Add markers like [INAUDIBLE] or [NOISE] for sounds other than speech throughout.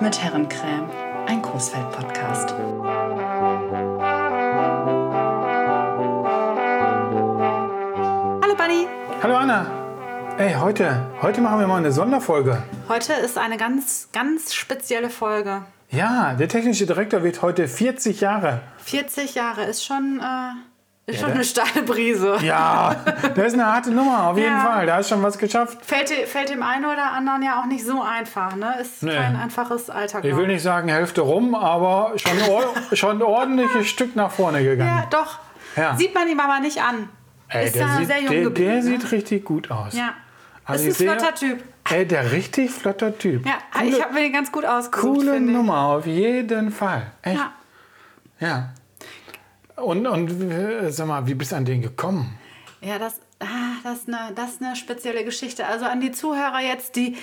mit Herrencreme, ein Coesfeld-Podcast. Hallo Bunny. Hallo Anna. Ey, heute, heute machen wir mal eine Sonderfolge. Heute ist eine ganz, ganz spezielle Folge. Ja, der technische Direktor wird heute 40 Jahre. 40 Jahre ist schon, äh, ist Ja, schon eine steile Brise. Ja, das ist eine harte Nummer, auf jeden Ja. Fall. Da hast schon was geschafft. Fällt, fällt dem einen oder anderen ja auch nicht so einfach, ne? Ist Nee. kein einfaches Alter. Ich will nicht sagen Hälfte rum, aber schon, [LAUGHS] schon ein ordentliches Stück nach vorne gegangen. Ja, doch. Ja. Sieht man ihm aber nicht an. Ey, ist der ja sieht, sehr jung der, geblieben. der ne? sieht richtig gut aus. Ja. Also ist ein sehe- flotter Typ. Ey, der richtig flotter Typ. Ja, ich habe mir den ganz gut ausgesucht. Coole. Nummer, auf jeden Fall. Echt? Ja. Ja. Und, und äh, sag mal, wie bist du an den gekommen? Ja, das, ah, das, ist eine, das ist eine spezielle Geschichte. Also an die Zuhörer jetzt, die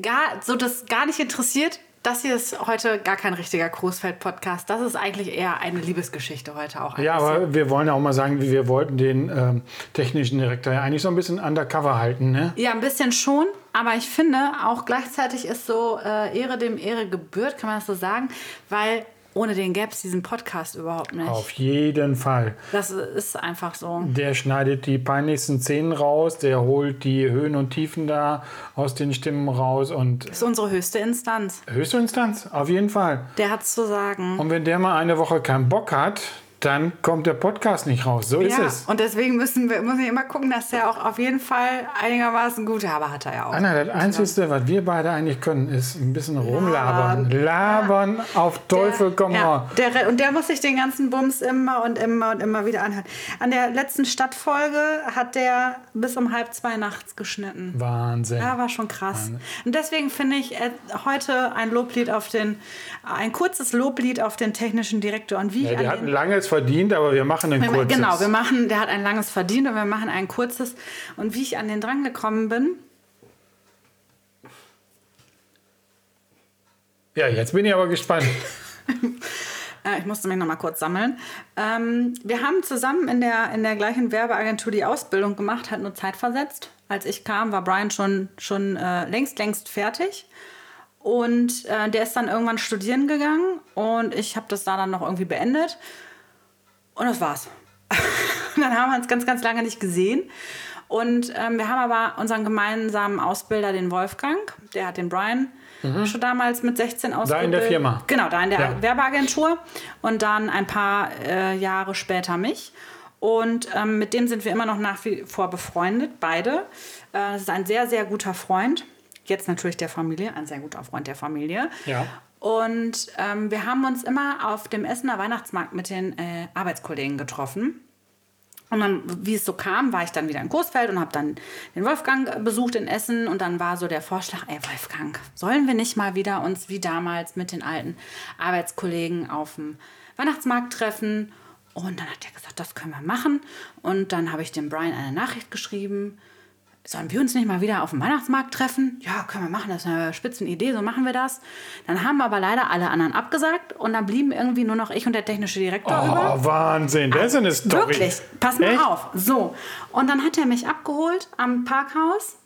gar, so das gar nicht interessiert, das hier ist heute gar kein richtiger Großfeld-Podcast. Das ist eigentlich eher eine Liebesgeschichte heute auch. Ja, bisschen. aber wir wollen ja auch mal sagen, wir wollten den ähm, technischen Direktor ja eigentlich so ein bisschen undercover halten, ne? Ja, ein bisschen schon, aber ich finde auch gleichzeitig ist so äh, Ehre dem Ehre gebührt, kann man das so sagen, weil ohne den gäbe es diesen Podcast überhaupt nicht. Auf jeden Fall. Das ist einfach so. Der schneidet die peinlichsten Szenen raus, der holt die Höhen und Tiefen da aus den Stimmen raus und Das ist unsere höchste Instanz. höchste Instanz, auf jeden Fall. Der hat's zu sagen. Und wenn der mal eine Woche keinen Bock hat, dann kommt der Podcast nicht raus. So ist ja, es. und deswegen müssen wir, müssen wir immer gucken, dass der auch auf jeden Fall einigermaßen gut, aber hat er ja auch. Anna, das Einzige, was wir beide eigentlich können, ist ein bisschen rumlabern. Labern auf Teufel komm ja, der, und der muss sich den ganzen Bums immer und immer und immer wieder anhören. An der letzten Stadtfolge hat der bis um halb zwei nachts geschnitten. Wahnsinn. Ja, war schon krass. Und deswegen finde ich äh, heute ein Loblied auf den, ein kurzes Loblied auf den technischen Direktor. Und wie Ja, ich der an hat den, ein langes verdient, aber wir machen ein wir, kurzes. Genau, wir machen, der hat ein langes verdient und wir machen ein kurzes. Und wie ich an den dran gekommen bin, ja, jetzt bin ich aber gespannt. [LAUGHS] Äh, ich musste mich noch mal kurz sammeln. Ähm, wir haben zusammen in der, in der gleichen Werbeagentur die Ausbildung gemacht, halt nur zeitversetzt. Als ich kam, war Brian schon, schon äh, längst, längst fertig. Und äh, der ist dann irgendwann studieren gegangen und ich habe das da dann noch irgendwie beendet. Und das war's. Und [LAUGHS] dann haben wir uns ganz, ganz lange nicht gesehen. Und ähm, wir haben aber unseren gemeinsamen Ausbilder, den Wolfgang, der hat den Brian schon damals mit 16 ausgebildet. Mhm. in der Firma. Genau, da in der Ja. Werbeagentur. Und dann ein paar äh, Jahre später mich. Und ähm, mit dem sind wir immer noch nach wie vor befreundet, beide. Äh, das ist ein sehr, sehr guter Freund. Jetzt natürlich der Familie, ein sehr guter Freund der Familie. Ja. Und ähm, wir haben uns immer auf dem Essener Weihnachtsmarkt mit den äh, Arbeitskollegen getroffen. Und dann, wie es so kam, war ich dann wieder in Coesfeld und habe dann den Wolfgang äh, besucht in Essen. Und dann war so der Vorschlag, ey Wolfgang, sollen wir nicht mal wieder uns wie damals mit den alten Arbeitskollegen auf dem Weihnachtsmarkt treffen? Und dann hat er gesagt, das können wir machen. Und dann habe ich dem Brian eine Nachricht geschrieben. Sollen wir uns nicht mal wieder auf dem Weihnachtsmarkt treffen? Ja, können wir machen, das ist eine Spitzenidee, so machen wir das. Dann haben aber leider alle anderen abgesagt und dann blieben irgendwie nur noch ich und der technische Direktor über. Oh, Wahnsinn, das ist eine Story. Wirklich, pass mal Echt? auf. So, und dann hat er mich abgeholt am Parkhaus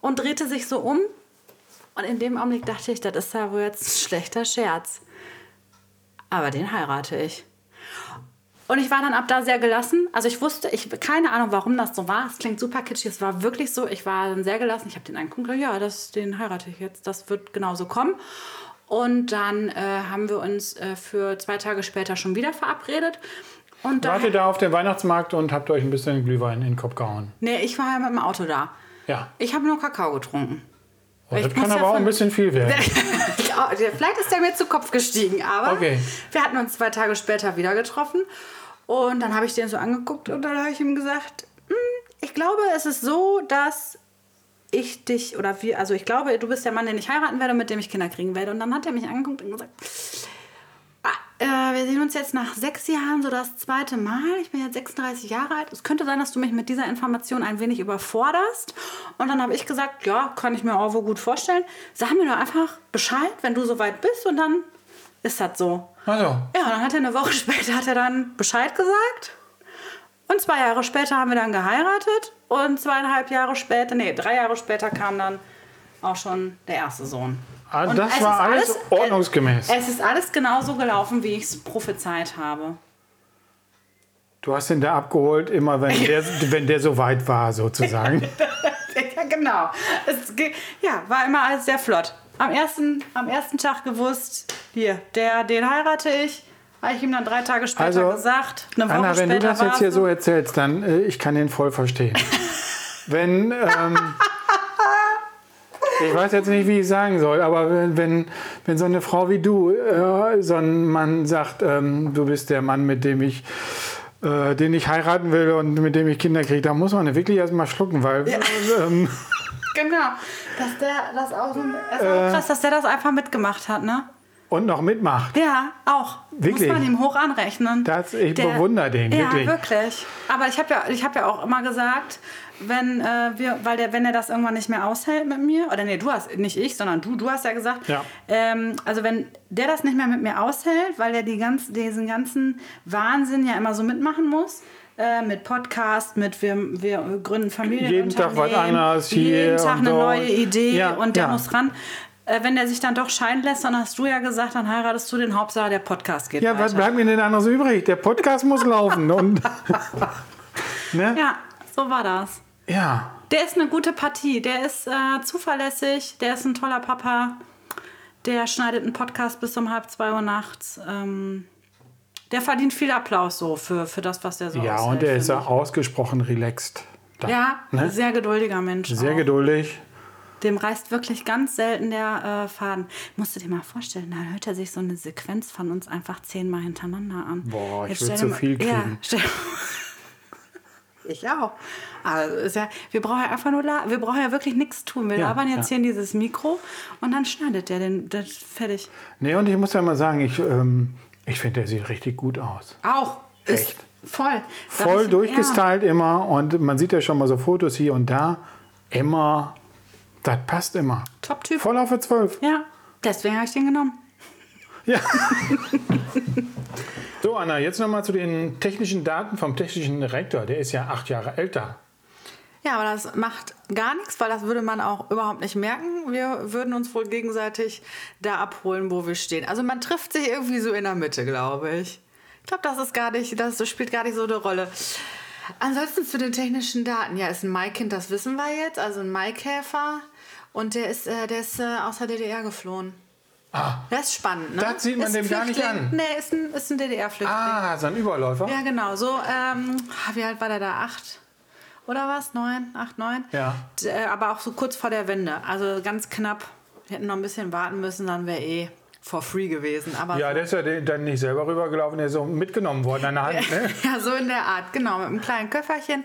und drehte sich so um. Und in dem Augenblick dachte ich, das ist ja wohl jetzt ein schlechter Scherz. Aber den heirate ich. Und ich war dann ab da sehr gelassen. Also ich wusste, ich keine Ahnung, warum das so war. Es klingt super kitschig, es war wirklich so. Ich war dann sehr gelassen. Ich habe den angeguckt, ja, das, den heirate ich jetzt. Das wird genauso kommen. Und dann äh, haben wir uns äh, für zwei Tage später schon wieder verabredet. Und Wart ihr da auf dem Weihnachtsmarkt und habt euch ein bisschen Glühwein in den Kopf gehauen? nee, ich war ja mit dem Auto da. Ja. Ich habe nur Kakao getrunken. Oh, das kann aber auch ein bisschen viel werden. [LAUGHS] Vielleicht ist der mir zu Kopf gestiegen, aber Okay. wir hatten uns zwei Tage später wieder getroffen. Und dann habe ich den so angeguckt und dann habe ich ihm gesagt, "Hm, ich glaube, es ist so, dass ich dich oder wir, also ich glaube, du bist der Mann, den ich heiraten werde, mit dem ich Kinder kriegen werde. Und dann hat er mich angeguckt und gesagt, ah, äh, wir sehen uns jetzt nach sechs Jahren so das zweite Mal. Ich bin jetzt 36 Jahre alt. Es könnte sein, dass du mich mit dieser Information ein wenig überforderst. Und dann habe ich gesagt, ja, kann ich mir auch wohl gut vorstellen. Sag mir doch einfach Bescheid, wenn du soweit bist und dann ist das so. Also, Ja, dann hat er eine Woche [LAUGHS] später hat er dann Bescheid gesagt. Und zwei Jahre später haben wir dann geheiratet. Und zweieinhalb Jahre später, nee, drei Jahre später kam dann auch schon der erste Sohn. Und das war ist alles ordnungsgemäß. Es ist alles genauso gelaufen, wie ich es prophezeit habe. Du hast ihn da abgeholt, immer wenn [LAUGHS] der, wenn der so weit war, sozusagen. [LAUGHS] Ja, genau. Es, ja, war immer alles sehr flott. Am ersten, am ersten Tag gewusst, hier, der, den heirate ich. Habe ich ihm dann drei Tage später Also, gesagt. Eine Woche Anna, wenn du später das jetzt hier so erzählst, dann äh, ich kann den voll verstehen. [LAUGHS] wenn ähm, ich weiß jetzt nicht, wie ich sagen soll, aber wenn, wenn, wenn so eine Frau wie du, äh, so ein Mann sagt, ähm, du bist der Mann, mit dem ich äh, den ich heiraten will und mit dem ich Kinder kriege, da muss man wirklich erstmal schlucken, weil ähm, Genau. Dass der das auch so. Ist Äh. auch krass, dass der das einfach mitgemacht hat, ne? und noch mitmacht. Ja, auch. Wirklich? Muss man ihm hoch anrechnen. Das, ich bewundere den, ja, wirklich. wirklich. Aber ich habe ja, ich hab ja auch immer gesagt, wenn äh, wir, weil der, wenn er das irgendwann nicht mehr aushält mit mir, oder nee, du hast, nicht ich, sondern du, du hast ja gesagt, Ja. ähm, also wenn der das nicht mehr mit mir aushält, weil er die ganz, diesen ganzen Wahnsinn ja immer so mitmachen muss, äh, mit Podcast, mit wir, wir gründen Familien. Jeden Tag was anderes hier Jeden Tag eine so. neue Idee Ja, und der ja. muss ran. Äh, wenn der sich dann doch scheiden lässt, dann hast du ja gesagt, dann heiratest du den Hauptsache, der Podcast geht Ja, weiter. was bleibt mir denn anderes übrig? Der Podcast muss laufen. Und, [LAUGHS] [LAUGHS] ne? Ja, so war das. Ja. Der ist eine gute Partie. Der ist äh, zuverlässig. Der ist ein toller Papa. Der schneidet einen Podcast bis um halb zwei Uhr nachts. Ähm, der verdient viel Applaus so für, für das, was der so Ja, aushält, und er ist ja ausgesprochen relaxed. Da. Ja, ne? sehr geduldiger Mensch. Sehr auch. geduldig. Dem reißt wirklich ganz selten der äh, Faden. Musst du dir mal vorstellen, da hört er sich so eine Sequenz von uns einfach zehnmal hintereinander an. Boah, ich Jetzt stell zu dir viel Ja, kriegen. stell, ich auch. Also ist ja, wir brauchen ja einfach nur, wir brauchen ja wirklich nichts tun. Wir Ja, labern jetzt ja. hier in dieses Mikro und dann schneidet der den, das fertig. Nee, und ich muss ja mal sagen, ich, ähm, ich finde, der sieht richtig gut aus. Auch. Echt? voll. Sag Voll durchgestylt immer und man sieht ja schon mal so Fotos hier und da. Immer, das passt immer. Top-Typ. Voll auf für 12. Ja, ja. deswegen habe ich den genommen. Ja. [LAUGHS] so, Anna, jetzt nochmal zu den technischen Daten vom technischen Direktor. Der ist ja acht Jahre älter. Ja, aber das macht gar nichts, weil das würde man auch überhaupt nicht merken. Wir würden uns wohl gegenseitig da abholen, wo wir stehen. Also man trifft sich irgendwie so in der Mitte, glaube ich. Ich glaube, das ist gar nicht, das spielt gar nicht so eine Rolle. Ansonsten zu den technischen Daten. Ja, ist ein Maikind, das wissen wir jetzt. Also ein Maikäfer. Und der ist, äh, der ist äh, aus der DDR geflohen. Ah, Das ist spannend, ne? Das sieht man Ist dem gar nicht an. Nee, ist ein, ist ein DDR-Flüchtling. ah so ein Überläufer. Ja, genau. So, ähm, wie alt war der da? Acht? Oder was? Neun? Acht, neun? Ja. Äh, Aber auch so kurz vor der Wende. Also ganz knapp. Wir hätten noch ein bisschen warten müssen, dann wäre eh for free gewesen. Aber Ja, der ist ja dann nicht selber rübergelaufen, der ist so mitgenommen worden an der Hand. Ne? [LAUGHS] ja, so in der Art, genau. Mit einem kleinen Köfferchen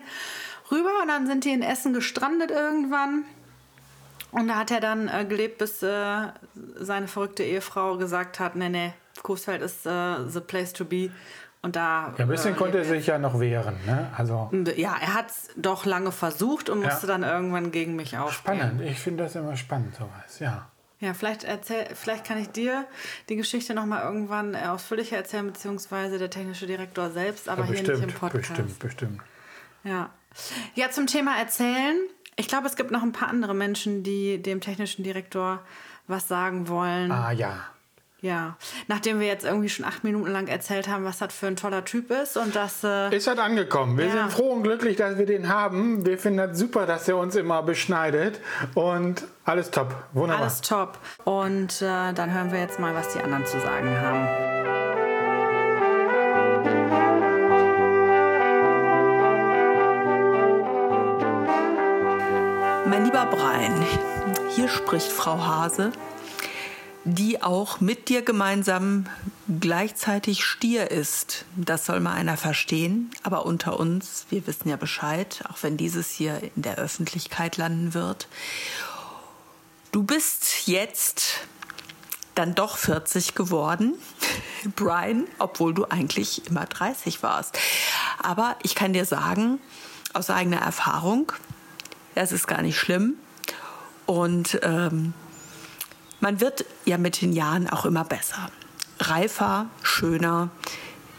rüber und dann sind die in Essen gestrandet irgendwann. Und da hat er dann äh, gelebt, bis äh, seine verrückte Ehefrau gesagt hat, nee, nee, Coesfeld ist äh, the place to be. Und da... Ja, ein bisschen äh, konnte er sich ja noch wehren. Ne? Also Ja, er hat es doch lange versucht und musste dann irgendwann gegen mich aufstehen. spannend. Ich finde das immer spannend, sowas. Ja. Ja, vielleicht, erzähl, vielleicht kann ich dir die Geschichte noch mal irgendwann äh, ausführlicher erzählen, beziehungsweise der technische Direktor selbst, aber ja hier nicht im bestimmt, Podcast. bestimmt, bestimmt. Ja. ja, zum Thema Erzählen. Ich glaube, es gibt noch ein paar andere Menschen, die dem technischen Direktor was sagen wollen. Ah ja. Ja, nachdem wir jetzt irgendwie schon acht Minuten lang erzählt haben, was das für ein toller Typ ist und dass... Äh, Ist halt angekommen. Wir Ja. sind froh und glücklich, dass wir den haben. Wir finden das super, dass er uns immer beschneidet. Und alles top. Wunderbar. alles top. Und äh, dann hören wir jetzt mal, was die anderen zu sagen haben. Brian, hier spricht Frau Hase, die auch mit dir gemeinsam gleichzeitig Stier ist. Das soll mal einer verstehen. Aber unter uns, wir wissen ja Bescheid, auch wenn dieses hier in der Öffentlichkeit landen wird. Du bist jetzt dann doch 40 geworden, [LAUGHS] Brian, obwohl du eigentlich immer 30 warst. Aber ich kann dir sagen, aus eigener Erfahrung, das ist gar nicht schlimm. Und ähm, man wird ja mit den Jahren auch immer besser. Reifer, schöner,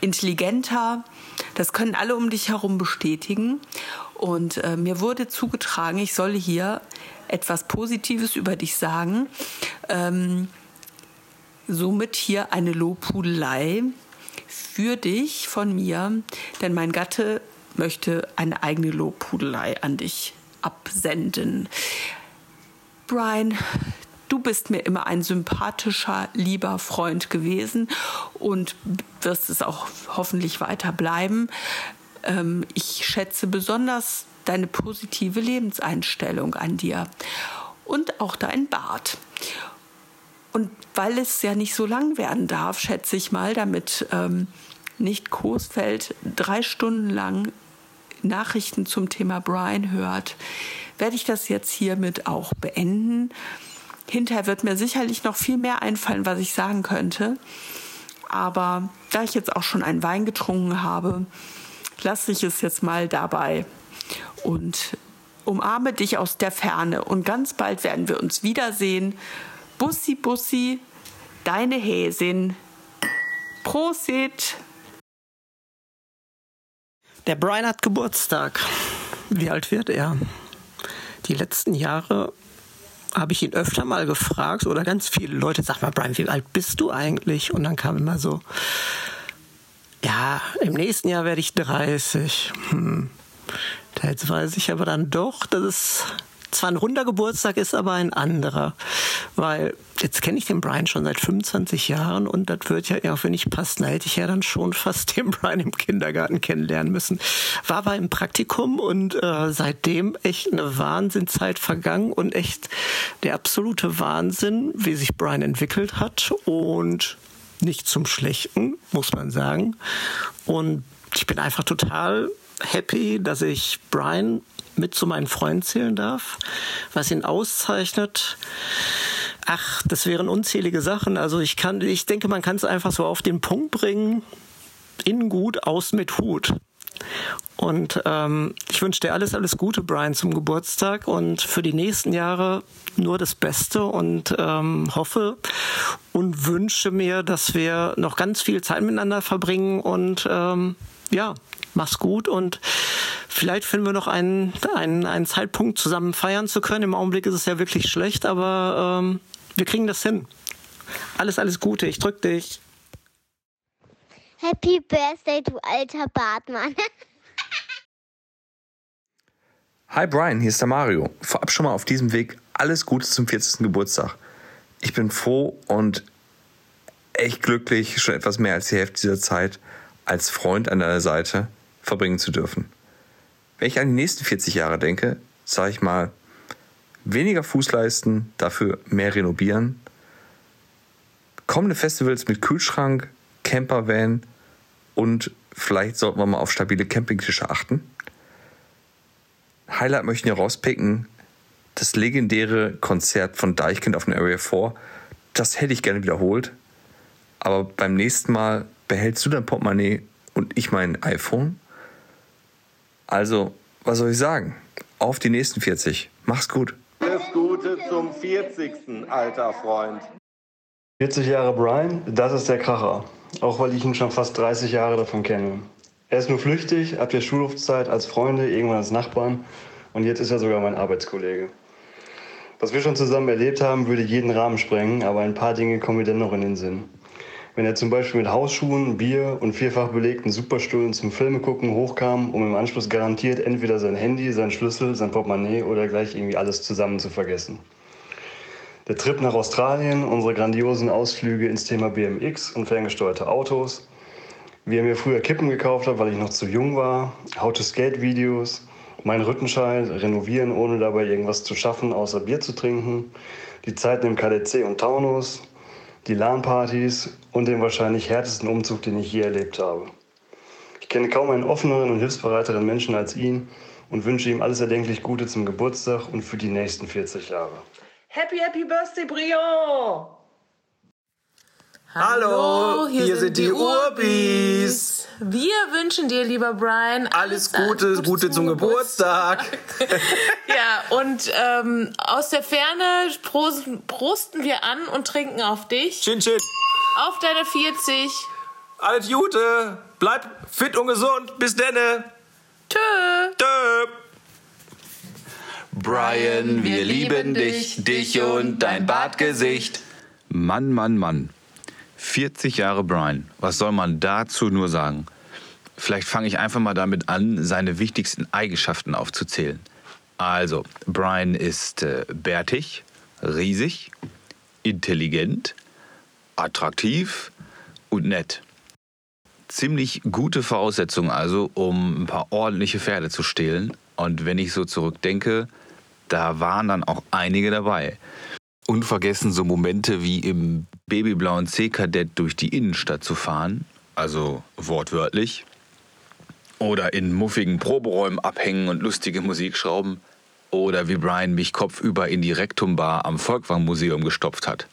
intelligenter. Das können alle um dich herum bestätigen. Und äh, mir wurde zugetragen, ich solle hier etwas Positives über dich sagen. Ähm, somit hier eine Lobhudelei für dich von mir, denn mein Gatte möchte eine eigene Lobhudelei an dich absenden. Brian, du bist mir immer ein sympathischer, lieber Freund gewesen und wirst es auch hoffentlich weiter bleiben. Ähm, ich schätze besonders deine positive Lebenseinstellung an dir und auch dein Bart. Und weil es ja nicht so lang werden darf, schätze ich mal, damit ähm, nicht Coesfeld drei Stunden lang Nachrichten zum Thema Brian hört, werde ich das jetzt hiermit auch beenden. Hinterher wird mir sicherlich noch viel mehr einfallen, was ich sagen könnte. Aber da ich jetzt auch schon einen Wein getrunken habe, lasse ich es jetzt mal dabei und umarme dich aus der Ferne. Und ganz bald werden wir uns wiedersehen. Bussi, Bussi, deine Häsin. Prosit! Der Brian hat Geburtstag. Wie alt wird er? Die letzten Jahre habe ich ihn öfter mal gefragt oder ganz viele Leute, sag mal, Brian, wie alt bist du eigentlich? Und dann kam immer so, ja, im nächsten Jahr werde ich 30. Hm. Jetzt weiß ich aber dann doch, dass es zwar ein runder Geburtstag ist, aber ein anderer. Weil jetzt kenne ich den Brian schon seit 25 Jahren und das wird ja, auch wenn ich passt, da hätte ich ja dann schon fast [LAUGHS] den Brian im Kindergarten kennenlernen müssen. War aber im Praktikum und äh, seitdem echt eine Wahnsinnszeit vergangen und echt der absolute Wahnsinn, wie sich Brian entwickelt hat und nicht zum Schlechten, muss man sagen. Und ich bin einfach total happy, dass ich Brian mit zu meinen Freunden zählen darf. Was ihn auszeichnet, ach, das wären unzählige Sachen. Also ich kann, ich denke, man kann es einfach so auf den Punkt bringen. Innen gut, außen mit Hut. Und ähm, ich wünsche dir alles, alles Gute, Brian, zum Geburtstag und für die nächsten Jahre nur das Beste und ähm, hoffe und wünsche mir, dass wir noch ganz viel Zeit miteinander verbringen und ähm, ja, mach's gut und vielleicht finden wir noch einen, einen, einen Zeitpunkt zusammen feiern zu können. Im Augenblick ist es ja wirklich schlecht, aber ähm, wir kriegen das hin. Alles, alles Gute. Ich drück dich. Happy Birthday, du alter Bartmann. [LAUGHS] Hi Brian, hier ist der Mario. Vorab schon mal auf diesem Weg alles Gute zum 40. Geburtstag. Ich bin froh und echt glücklich, schon etwas mehr als die Hälfte dieser Zeit als Freund an deiner Seite verbringen zu dürfen. Wenn ich an die nächsten 40 Jahre denke, sage ich mal, weniger Fußleisten, dafür mehr renovieren. Kommende Festivals mit Kühlschrank, Campervan und vielleicht sollten wir mal auf stabile Campingtische achten. Highlight möchten wir rauspicken, das legendäre Konzert von Deichkind auf dem Area 4. Das hätte ich gerne wiederholt. Aber beim nächsten Mal behältst du dein Portemonnaie und ich mein iPhone. Also, was soll ich sagen? Auf die nächsten 40. Mach's gut. Alles Gute zum 40. alter Freund. 40 Jahre Brian, das ist der Kracher. Auch weil ich ihn schon fast 30 Jahre davon kenne. Er ist nur flüchtig, ab der Schulhofzeit als Freunde, irgendwann als Nachbarn und jetzt ist er sogar mein Arbeitskollege. Was wir schon zusammen erlebt haben, würde jeden Rahmen sprengen, aber ein paar Dinge kommen mir dennoch in den Sinn. Wenn er zum Beispiel mit Hausschuhen, Bier und vierfach belegten Superstühlen zum Filmegucken hochkam, um im Anschluss garantiert entweder sein Handy, sein Schlüssel, sein Portemonnaie oder gleich irgendwie alles zusammen zu vergessen. Der Trip nach Australien, unsere grandiosen Ausflüge ins Thema BMX und ferngesteuerte Autos, wie er mir früher Kippen gekauft hat, weil ich noch zu jung war, How-to-Skate-Videos, mein Rüttenschein, renovieren, ohne dabei irgendwas zu schaffen, außer Bier zu trinken, die Zeiten im KDC und Taunus, die LAN-Partys und den wahrscheinlich härtesten Umzug, den ich je erlebt habe. Ich kenne kaum einen offeneren und hilfsbereiteren Menschen als ihn und wünsche ihm alles erdenklich Gute zum Geburtstag und für die nächsten 40 Jahre. Happy, happy Birthday, Brion! Hallo, hier, hier sind, sind die Urbis. Wir wünschen dir, lieber Brian, alles, alles Gute, Gute, Gute zum, Geburtstag. [LAUGHS] ja, und ähm, aus der Ferne prosten, prosten wir an und trinken auf dich. Chin, chin. Auf deine 40. Alles Gute, bleib fit und gesund. Bis denne. Tschö. Tschö. Brian, wir lieben dich, dich und dein Bartgesicht. Mann, Mann, Mann. 40 Jahre Brian. Was soll man dazu nur sagen? Vielleicht fange ich einfach mal damit an, seine wichtigsten Eigenschaften aufzuzählen. Also, Brian ist äh, bärtig, riesig, intelligent, attraktiv und nett. Ziemlich gute Voraussetzungen also, um ein paar ordentliche Pferde zu stehlen. Und wenn ich so zurückdenke, da waren dann auch einige dabei. Unvergessen so Momente wie im babyblauen C-Kadett durch die Innenstadt zu fahren, also wortwörtlich, oder in muffigen Proberäumen abhängen und lustige Musik schrauben, oder wie Brian mich kopfüber in die Rektumbar am Volkwang-Museum gestopft hat.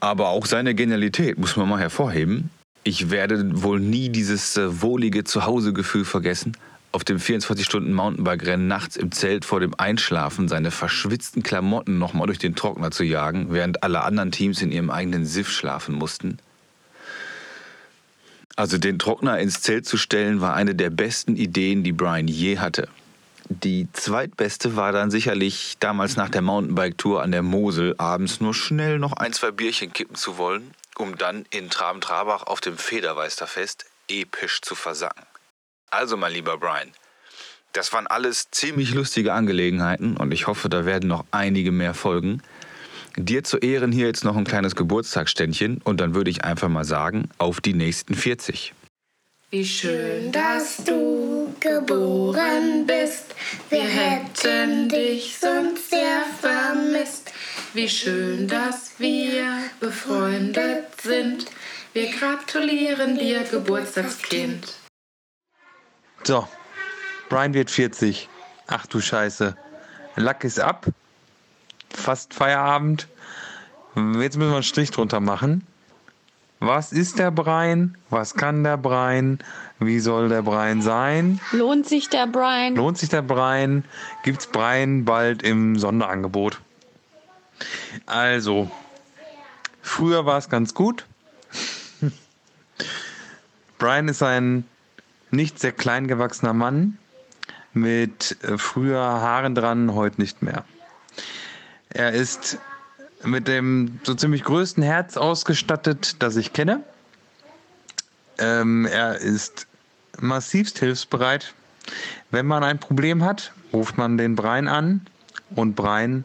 Aber auch seine Genialität muss man mal hervorheben. Ich werde wohl nie dieses äh, wohlige Zuhausegefühl vergessen, auf dem 24-Stunden-Mountainbike-Rennen nachts im Zelt vor dem Einschlafen seine verschwitzten Klamotten nochmal durch den Trockner zu jagen, während alle anderen Teams in ihrem eigenen Siff schlafen mussten. Also den Trockner ins Zelt zu stellen, war eine der besten Ideen, die Brian je hatte. Die zweitbeste war dann sicherlich damals nach der Mountainbike-Tour an der Mosel abends nur schnell noch ein, zwei Bierchen kippen zu wollen, um dann in Traben-Trabach auf dem Federweisterfest episch zu versacken. Also, mein lieber Brian, das waren alles ziemlich lustige Angelegenheiten und ich hoffe, da werden noch einige mehr folgen. Dir zu Ehren hier jetzt noch ein kleines Geburtstagsständchen und dann würde ich einfach mal sagen, auf die nächsten 40. Wie schön, dass du geboren bist. Wir hätten dich sonst sehr vermisst. Wie schön, dass wir befreundet sind. Wir gratulieren dir, Geburtstagskind. So, Brian wird 40. Ach du Scheiße. Lack ist ab. Fast Feierabend. Jetzt müssen wir einen Strich drunter machen. Was ist der Brian? Was kann der Brian? Wie soll der Brian sein? Lohnt sich der Brian? Lohnt sich der Brian? Gibt's Brian bald im Sonderangebot? Also, früher war es ganz gut. [LAUGHS] Brian ist ein nicht sehr klein gewachsener Mann mit äh, früher Haaren dran, heute nicht mehr. Er ist mit dem so ziemlich größten Herz ausgestattet, das ich kenne. Ähm, er ist massivst hilfsbereit. Wenn man ein Problem hat, ruft man den Brein an und Brein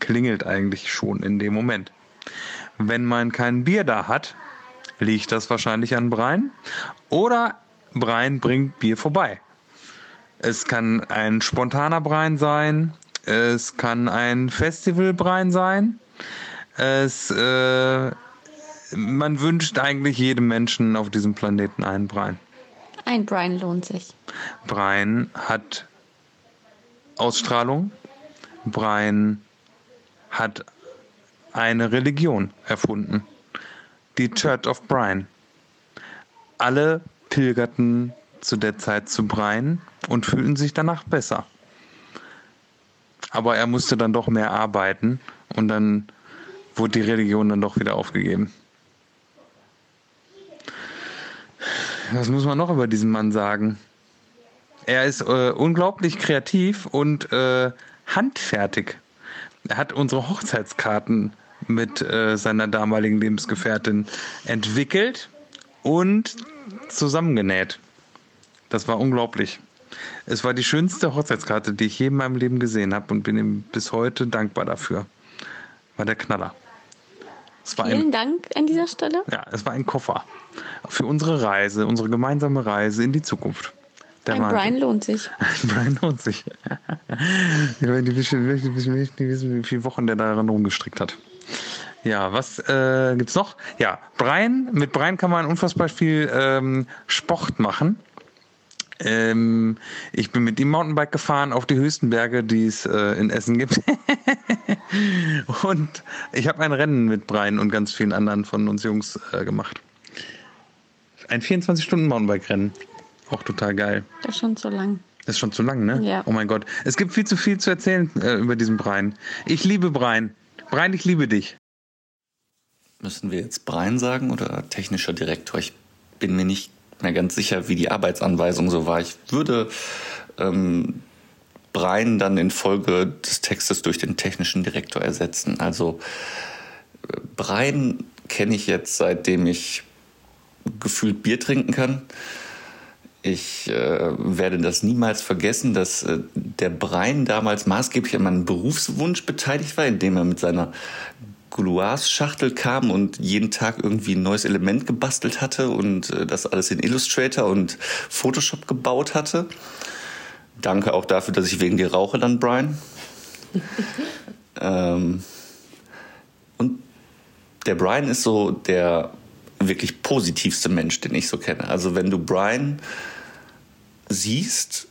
klingelt eigentlich schon in dem Moment. Wenn man kein Bier da hat, liegt das wahrscheinlich an Brein. Oder Brein bringt Bier vorbei. Es kann ein spontaner Brein sein, es kann ein Festivalbrein sein. Es, äh, man wünscht eigentlich jedem Menschen auf diesem Planeten einen Brein. Ein Brian lohnt sich. Brian hat Ausstrahlung. Brian hat eine Religion erfunden. Die Church of Brian. Alle pilgerten zu der Zeit zu Brein und fühlten sich danach besser. Aber er musste dann doch mehr arbeiten und dann wurde die Religion dann doch wieder aufgegeben. Was muss man noch über diesen Mann sagen? Er ist äh, unglaublich kreativ und äh, handfertig. Er hat unsere Hochzeitskarten mit äh, seiner damaligen Lebensgefährtin entwickelt und zusammengenäht. Das war unglaublich. Es war die schönste Hochzeitskarte, die ich je in meinem Leben gesehen habe und bin ihm bis heute dankbar dafür. War der Knaller. Vielen ein, Dank an dieser Stelle. Ja, es war ein Koffer für unsere Reise, unsere gemeinsame Reise in die Zukunft. Der ein Brian lohnt sich. Ein [LAUGHS] Brian lohnt sich. ich möchte nicht wissen, wie viele Wochen der daran rumgestrickt hat. Ja, was äh, gibt's noch? Ja, Brian. Mit Brian kann man unfassbar viel ähm, Sport machen. Ähm, ich bin mit ihm Mountainbike gefahren auf die höchsten Berge, die es äh, in Essen gibt. [LAUGHS] und ich habe ein Rennen mit Brian und ganz vielen anderen von uns Jungs äh, gemacht. Ein 24-Stunden-Mountainbike-Rennen. Auch total geil. Das ist schon zu lang. Das ist schon zu lang, ne? Ja. Oh mein Gott. Es gibt viel zu viel zu erzählen äh, über diesen Brian. Ich liebe Brian. Brian, ich liebe dich. Müssen wir jetzt Brian sagen oder technischer Direktor? Ich bin mir nicht mehr ganz sicher, wie die Arbeitsanweisung so war. Ich würde ähm, Brian dann in Folge des Textes durch den technischen Direktor ersetzen. Also äh, Brian kenne ich jetzt, seitdem ich gefühlt Bier trinken kann. Ich äh, werde das niemals vergessen, dass äh, der Brian damals maßgeblich an meinem Berufswunsch beteiligt war, indem er mit seiner Gouloirs-Schachtel kam und jeden Tag irgendwie ein neues Element gebastelt hatte und äh, das alles in Illustrator und Photoshop gebaut hatte. Danke auch dafür, dass ich wegen dir rauche dann, Brian. [LAUGHS] ähm, und der Brian ist so der wirklich positivste Mensch, den ich so kenne. Also wenn du Brian siehst,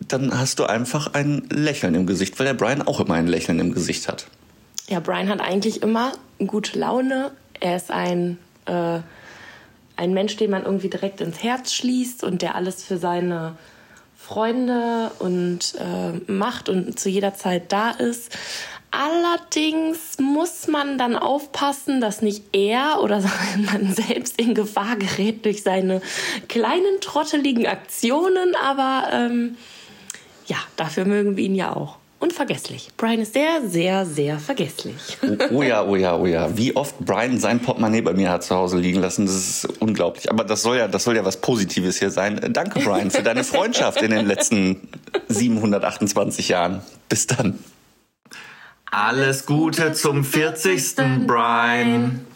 dann hast du einfach ein Lächeln im Gesicht, weil der Brian auch immer ein Lächeln im Gesicht hat. Ja, Brian hat eigentlich immer gute Laune. Er ist ein, äh, ein Mensch, den man irgendwie direkt ins Herz schließt und der alles für seine Freunde und äh, macht und zu jeder Zeit da ist. Allerdings muss man dann aufpassen, dass nicht er oder [LAUGHS] man selbst in Gefahr gerät durch seine kleinen trotteligen Aktionen. Aber ähm, ja, dafür mögen wir ihn ja auch. Unvergesslich. Brian ist sehr, sehr, sehr vergesslich. Oh, oh, ja, oh ja, oh ja. Wie oft Brian sein Portemonnaie bei mir hat zu Hause liegen lassen, das ist unglaublich. Aber das soll ja, das soll ja was Positives hier sein. Danke, Brian, für deine Freundschaft in den letzten 728 Jahren. Bis dann. Alles Gute zum 40. Brian.